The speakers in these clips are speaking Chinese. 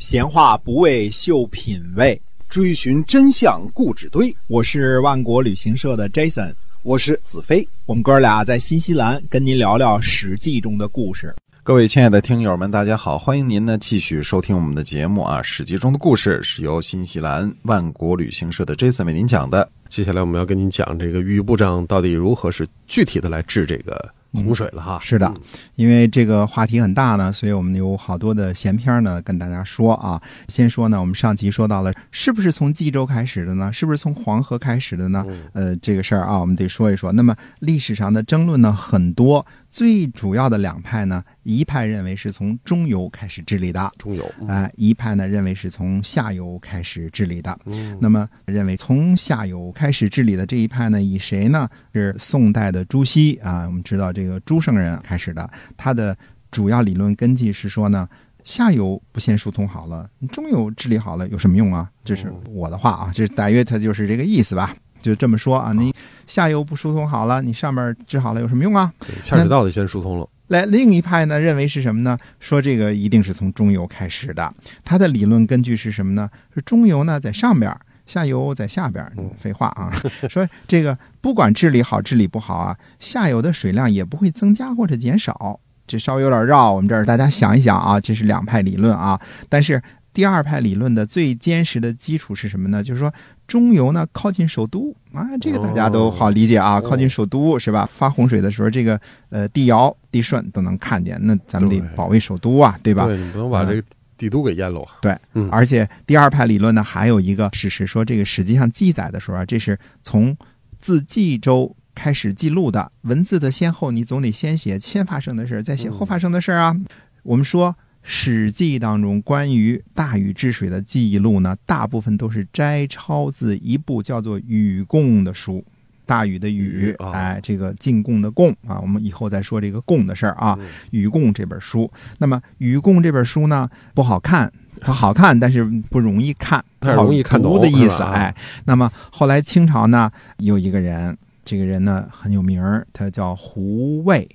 闲话不为秀品味，追寻真相固执堆。我是万国旅行社的 Jason，我是子飞。我们哥俩在新西兰跟您聊聊《史记》中的故事。各位亲爱的听友们，大家好，欢迎您呢继续收听我们的节目啊，《史记》中的故事是由新西兰万国旅行社的 Jason 为您讲的。接下来我们要跟您讲这个于部长到底如何是具体的来治这个洪水了哈。是的，因为这个话题很大呢，所以我们有好多的闲篇呢跟大家说啊。先说呢，我们上集说到了，是不是从冀州开始的呢？是不是从黄河开始的呢？呃，这个事儿啊，我们得说一说。那么历史上的争论呢很多，最主要的两派呢，一派认为是从中游开始治理的，中游哎、一派呢认为是从下游开始治理的。嗯那么认为从下游开始治理的这一派呢，以谁呢？是宋代的朱熹啊。我们知道这个朱圣人开始的，他的主要理论根基是说呢，下游不先疏通好了，你中游治理好了有什么用啊？这是我的话啊，这大约它就是这个意思吧。就这么说啊，你下游不疏通好了，你上面治好了有什么用啊？对下水道得先疏通了。来，另一派呢认为是什么呢？说这个一定是从中游开始的。他的理论根据是什么呢？是中游呢在上边，下游在下边。嗯废话啊，说这个不管治理好治理不好啊，下游的水量也不会增加或者减少。这稍微有点绕，我们这儿大家想一想啊，这是两派理论啊。但是第二派理论的最坚实的基础是什么呢？就是说中游呢靠近首都啊，这个大家都好理解啊，哦靠近首都是吧？发洪水的时候，这个呃地尧、地舜都能看见，那咱们得保卫首都啊，对吧？对，你不能把这个帝都给淹了啊。对，嗯而且第二派理论呢，还有一个史实说，这个史记上记载的时候啊，这是从自冀州开始记录的文字的先后，你总得先写先发生的事儿，再写后发生的事儿啊。我们说《史记》当中关于大禹治水的记录呢，大部分都是摘抄自一部叫做《禹贡》的书。大禹的禹哎，这个进贡的贡啊，我们以后再说这个贡的事儿啊。嗯禹贡这本书，那么禹贡这本书呢不好看，它好看，但是不容易看，不太容易看懂的意思。哎，那么后来清朝呢有一个人，这个人呢很有名儿，他叫胡渭，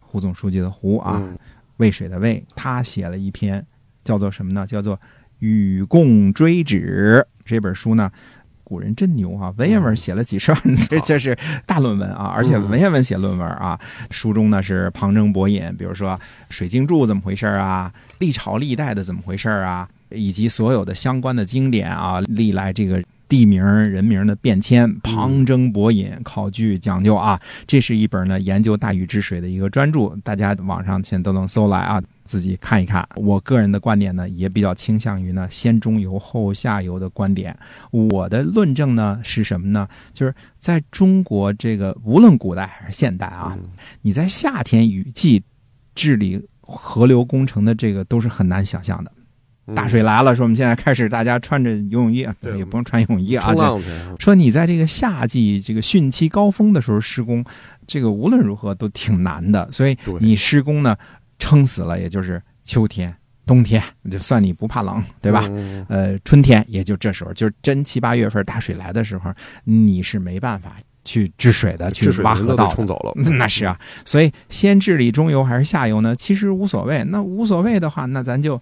胡总书记的胡啊，嗯渭水的渭，他写了一篇叫做什么呢？叫做《与共追止》这本书呢。古人真牛啊！文言文写了几十万字，这是大论文啊！而且文言文写论文啊，书中呢是旁征博引，比如说水经注怎么回事啊，历朝历代的怎么回事啊，以及所有的相关的经典啊，历来这个地名人名的变迁，旁征博引，考据讲究啊。这是一本呢研究大禹治水的一个专著，大家网上现在都能搜来啊，自己看一看。我个人的观点呢，也比较倾向于呢先中游后下游的观点。我的论证呢是什么呢？就是在中国这个无论古代还是现代啊，嗯你在夏天雨季治理河流工程的这个都是很难想象的。大水来了，说我们现在开始大家穿着游泳衣，啊对也不用穿游泳衣啊，说你在这个夏季这个汛期高峰的时候施工，这个无论如何都挺难的，所以你施工呢，撑死了也就是秋天、冬天，就算你不怕冷，对吧？嗯呃，春天也就这时候，就是真七八月份大水来的时候，你是没办法去治水的，去挖河道冲走了。那是啊，所以先治理中游还是下游呢？其实无所谓。那无所谓的话，那咱就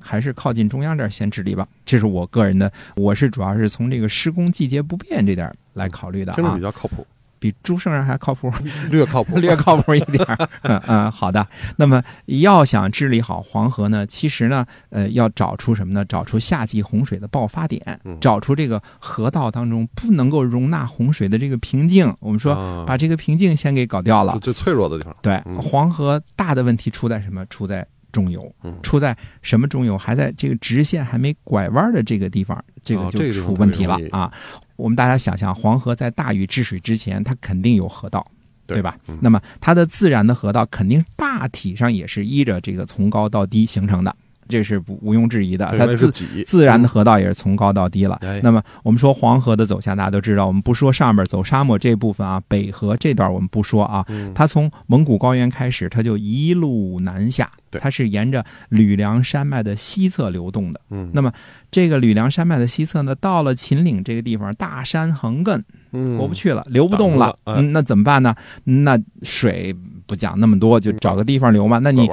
还是靠近中央这儿先治理吧。这是我个人的，我是主要是从这个施工季节不变这点儿来考虑的啊听着比，较靠谱，比朱圣人还靠谱。略靠谱，略靠谱一点儿。嗯嗯，好的。那么要想治理好黄河呢，其实呢，呃，要找出什么呢？找出夏季洪水的爆发点嗯，找出这个河道当中不能够容纳洪水的这个瓶颈。我们说啊把这个瓶颈先给搞掉了。最脆弱的地方。对，嗯黄河大的问题出在什么？出在中游嗯，出在什么中游？还在这个直线还没拐弯的这个地方，这个就出问题了啊！我们大家想象，黄河在大禹治水之前，它肯定有河道。对对吧嗯？那么它的自然的河道肯定大体上也是依着这个从高到低形成的，这是不毋庸置疑的。它它自原来是挤自然的河道也是从高到低了。哎那么我们说黄河的走向，大家都知道，我们不说上面走沙漠这部分啊，北河这段我们不说啊，嗯它从蒙古高原开始，它就一路南下，它是沿着吕梁山脉的西侧流动的。嗯那么这个吕梁山脉的西侧呢，到了秦岭这个地方，大山横亘，嗯过不去了，流不动了那怎么办呢？那水不讲那么多，就找个地方留嘛。那你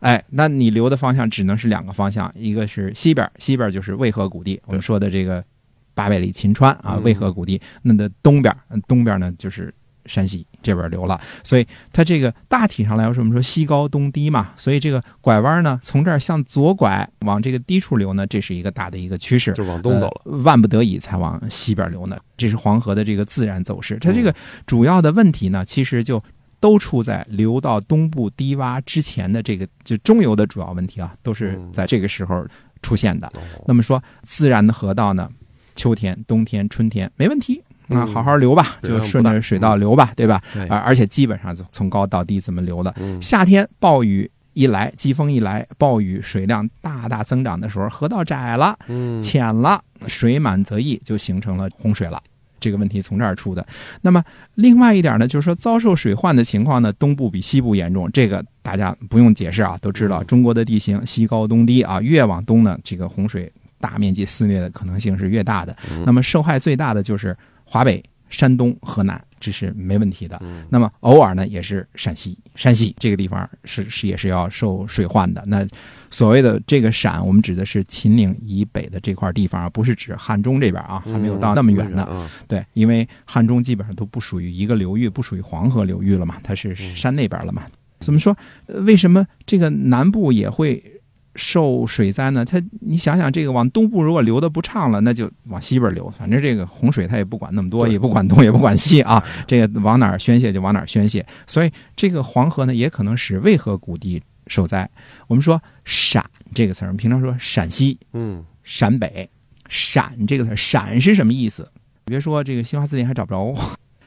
哎，那你留的方向只能是两个方向，一个是西边，西边就是渭河谷地，我们说的这个八百里秦川啊，嗯渭河谷地。那的东边，嗯东边呢就是山西这边留了，所以它这个大体上来说，我们说西高东低嘛，所以这个拐弯呢，从这儿向左拐往这个低处流呢，这是一个大的一个趋势。就往东走了。呃万不得已才往西边流呢。这是黄河的这个自然走势。它这嗯个主要的问题呢，其实就都出在流到东部低洼之前的这个就中游的主要问题啊，都是嗯在这个时候出现的。哦那么说，自然的河道呢，秋天、冬天、春天没问题。那，嗯好好流吧，就顺着水道流吧，对吧？对而而且基本上就从高到低怎么流的。嗯夏天暴雨一来，季风一来，暴雨水量大大增长的时候，河道窄了，嗯浅了，水满则溢，就形成了洪水了。这个问题从这儿出的。那么另外一点呢，就是说遭受水患的情况呢，东部比西部严重，这个大家不用解释啊，都知道嗯中国的地形西高东低啊，越往东呢，这个洪水大面积肆虐的可能性是越大的。嗯那么受害最大的就是华北、山东、河南，这是没问题的。嗯那么偶尔呢，也是陕西，山西这个地方是是也是要受水患的。那所谓的这个陕，我们指的是秦岭以北的这块地方啊，不是指汉中这边啊，还没有到那么远呢。啊。对，因为汉中基本上都不属于一个流域，不属于黄河流域了嘛，它是山那边了嘛。怎么说？呃为什么这个南部也会受水灾呢？它你想想，这个往东部如果流的不畅了，那就往西边流。反正这个洪水它也不管那么多，也不管东，也不管西啊，这个往哪儿宣泄就往哪儿宣泄。所以这个黄河呢，也可能使渭河谷地受灾。我们说“陕”这个词儿，我们平常说陕西、嗯陕北，陕这个词儿，陕是什么意思？别说这个新华字典还找不着，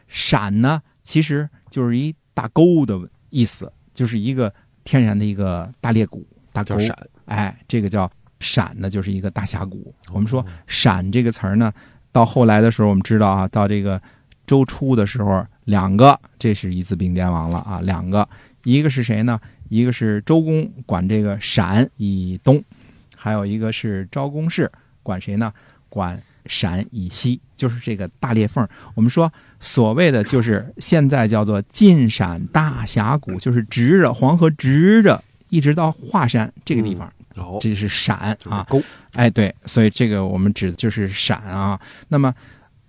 陕呢其实就是一大沟的意思，就是一个天然的一个大裂谷、大沟叫。陕，哎，这个叫陕呢，就是一个大峡谷。我们说陕这个词儿呢，到后来的时候，我们知道啊，到这个周初的时候，两个，这是一字并肩王了啊，两个，一个是谁呢？一个是周公管这个陕以东，还有一个是昭公氏管谁呢？管陕以西，就是这个大裂缝。我们说所谓的就是现在叫做晋陕大峡谷，就是直着黄河直着一直到华山这个地方，哦，这是闪啊。勾，哎，对，所以这个我们指的就是闪啊。那么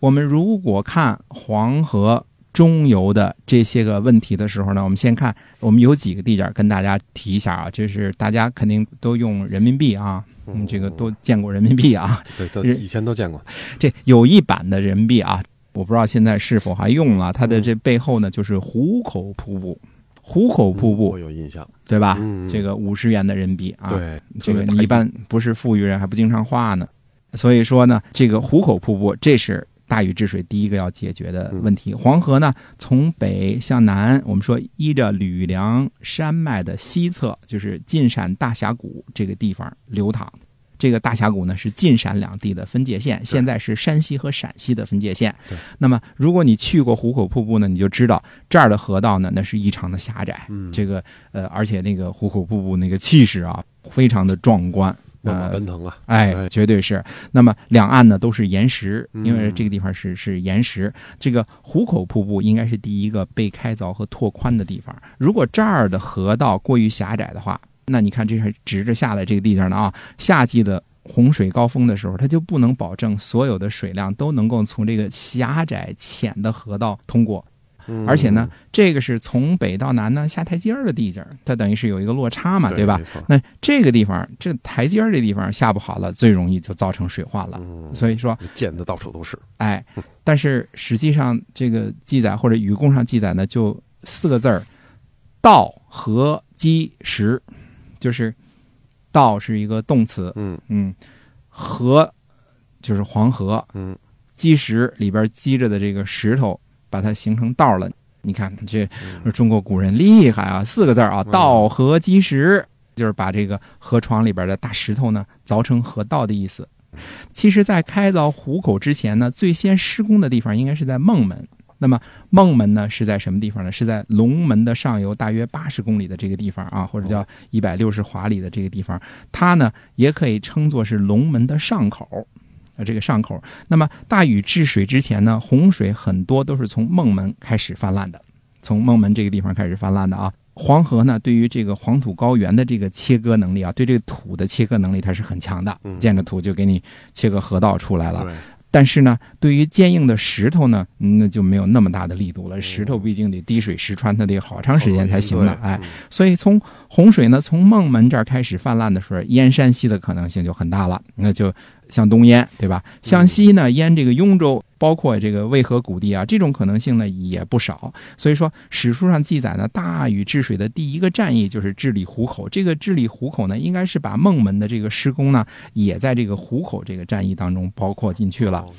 我们如果看黄河中游的这些个问题的时候呢，我们先看我们有几个地点跟大家提一下啊，这是大家肯定都用人民币啊，嗯，这个都见过人民币啊，对，都以前都见过，这有一版的人民币啊，我不知道现在是否还用了。它的这背后呢，就是壶口瀑布，壶口瀑我布有印象，对吧？嗯这个五十元的人民币啊，对，这个你一般不是富裕人还不经常画呢。所以说呢，这个壶口瀑布，这是大禹治水第一个要解决的问题。黄河呢，从北向南，我们说依着吕梁山脉的西侧，就是晋陕大峡谷这个地方流淌。这个大峡谷呢是晋陕两地的分界线，现在是山西和陕西的分界线对。那么，如果你去过壶口瀑布呢，你就知道这儿的河道呢那是异常的狭窄。嗯这个呃，而且那个壶口瀑布那个气势啊，非常的壮观。奔腾啊，哎，绝对是。那么两岸呢都是岩石，嗯因为这个地方是是岩石。这个壶口瀑布应该是第一个被开凿和拓宽的地方。如果这儿的河道过于狭窄的话，那你看这是直着下来这个地方呢啊，夏季的。洪水高峰的时候，它就不能保证所有的水量都能够从这个狭窄浅的河道通过，嗯。而且呢，这个是从北到南呢下台阶儿的地界儿，它等于是有一个落差嘛，对吧？那这个地方，这台阶儿这地方下不好了，最容易就造成水患了。嗯，所以说，溅的到处都是，哎，但是实际上这个记载或者禹贡上记载呢，就四个字儿：道河积石，就是道是一个动词，嗯嗯，河就是黄河，嗯，积石里边积着的这个石头，把它形成道了。你看这嗯中国古人厉害啊，四个字儿啊，嗯道河积石，就是把这个河床里边的大石头呢凿成河道的意思。其实，在开凿壶口之前呢，最先施工的地方应该是在孟门。那么孟门呢是在什么地方呢？是在龙门的上游大约八十公里的这个地方啊，或者叫一百六十华里的这个地方。它呢也可以称作是龙门的上口。啊，这个上口。那么大禹治水之前呢，洪水很多都是从孟门开始泛滥的，从孟门这个地方开始泛滥的啊。黄河呢，对于这个黄土高原的这个切割能力啊，对这个土的切割能力它是很强的，嗯见着土就给你切个河道出来了。对，但是呢，对于坚硬的石头呢，嗯那就没有那么大的力度了。石头毕竟得滴水石穿，它得好长时间才行呢。哎，嗯所以从洪水呢，从孟门这儿开始泛滥的时候，淹山西的可能性就很大了。那就向东淹，对吧？向西呢，淹这个雍州，包括这个渭河谷地啊，这种可能性呢也不少。所以说，史书上记载呢，大禹治水的第一个战役就是治理湖口。这个治理湖口呢，应该是把孟门的这个施工呢，也在这个湖口这个战役当中包括进去了。哦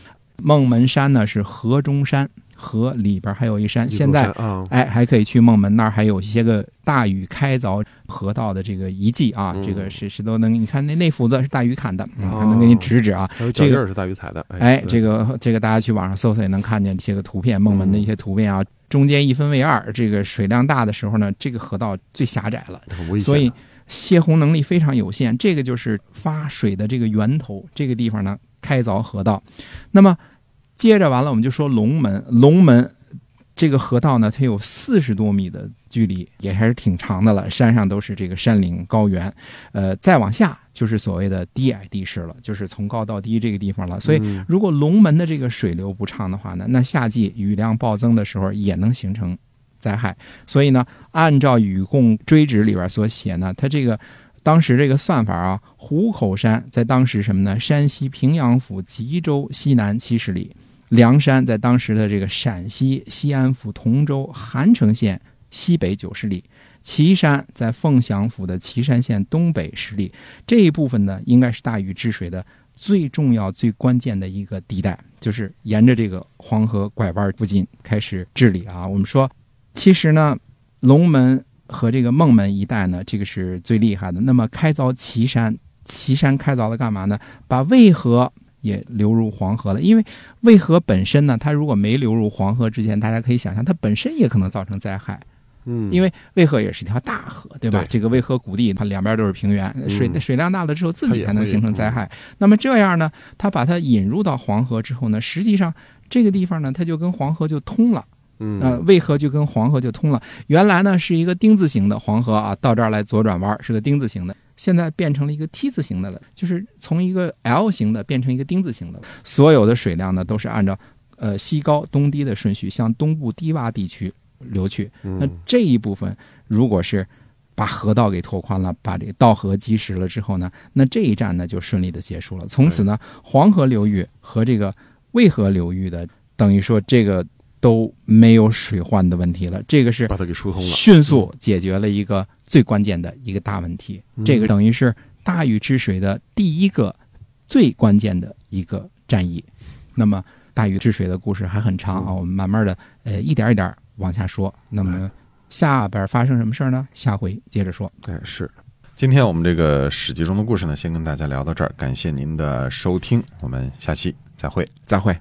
孟门山呢是河中山，河里边还有一山，现在啊，哎，还可以去孟门那儿，还有一些个大禹开凿河道的这个遗迹啊，嗯。这个是是都能，你看那那斧子是大禹砍的，嗯，哦还能给你指指啊。这个是大禹踩的，哎，这个这个大家去网上搜搜也能看见一些个图片，孟门的一些图片啊，中间一分为二，这个水量大的时候呢，这个河道最狭窄了，所以泄洪能力非常有限，这个就是发水的这个源头，这个地方呢开凿河道。那么接着完了，我们就说龙门，龙门这个河道呢，它有四十多米的距离，也还是挺长的了。山上都是这个山岭高原，呃，再往下就是所谓的低矮地势了，就是从高到低这个地方了。所以嗯如果龙门的这个水流不畅的话呢，那夏季雨量暴增的时候也能形成灾害。所以呢，按照《禹贡追旨》里边所写呢，它这个当时这个算法啊，虎口山在当时什么呢？山西平阳府吉州西南七十里，梁山在当时的这个陕西西安府同州韩城县西北九十里。岐山在凤翔府的岐山县东北十里，这一部分呢，应该是大禹治水的最重要、最关键的一个地带，就是沿着这个黄河拐弯附近开始治理啊。我们说，其实呢，龙门和这个孟门一带呢，这个是最厉害的。那么开凿岐山，岐山开凿了干嘛呢？把渭河也流入黄河了。因为渭河本身呢，它如果没流入黄河之前，大家可以想象，它本身也可能造成灾害。嗯，因为渭河也是一条大河，对吧？对这个渭河谷地，它两边都是平原，嗯水水量大了之后，自己才能形成灾害。那么这样呢，它把它引入到黄河之后呢，实际上这个地方呢，它就跟黄河就通了。嗯呃，渭河就跟黄河就通了。原来呢是一个丁字形的黄河啊，到这儿来左转弯是个丁字形的，现在变成了一个 T 字形的了，就是从一个 L 型的变成一个丁字形的了。所有的水量呢都是按照呃西高东低的顺序向东部低洼地区流去。那嗯这一部分如果是把河道给拓宽了，把这个道河基实了之后呢，那这一站呢就顺利的结束了。从此呢，黄河流域和这个渭河流域的，等于说这个都没有水患的问题了。这个是把它给疏通了，迅速解决了一个最关键的一个大问题。嗯这个等于是大禹治水的第一个最关键的一个战役。那么大禹治水的故事还很长啊，我们慢慢的呃一点一点往下说。那么下边发生什么事儿呢？下回接着说。哎是。今天我们这个史记中的故事呢，先跟大家聊到这儿，感谢您的收听，我们下期再会。再会。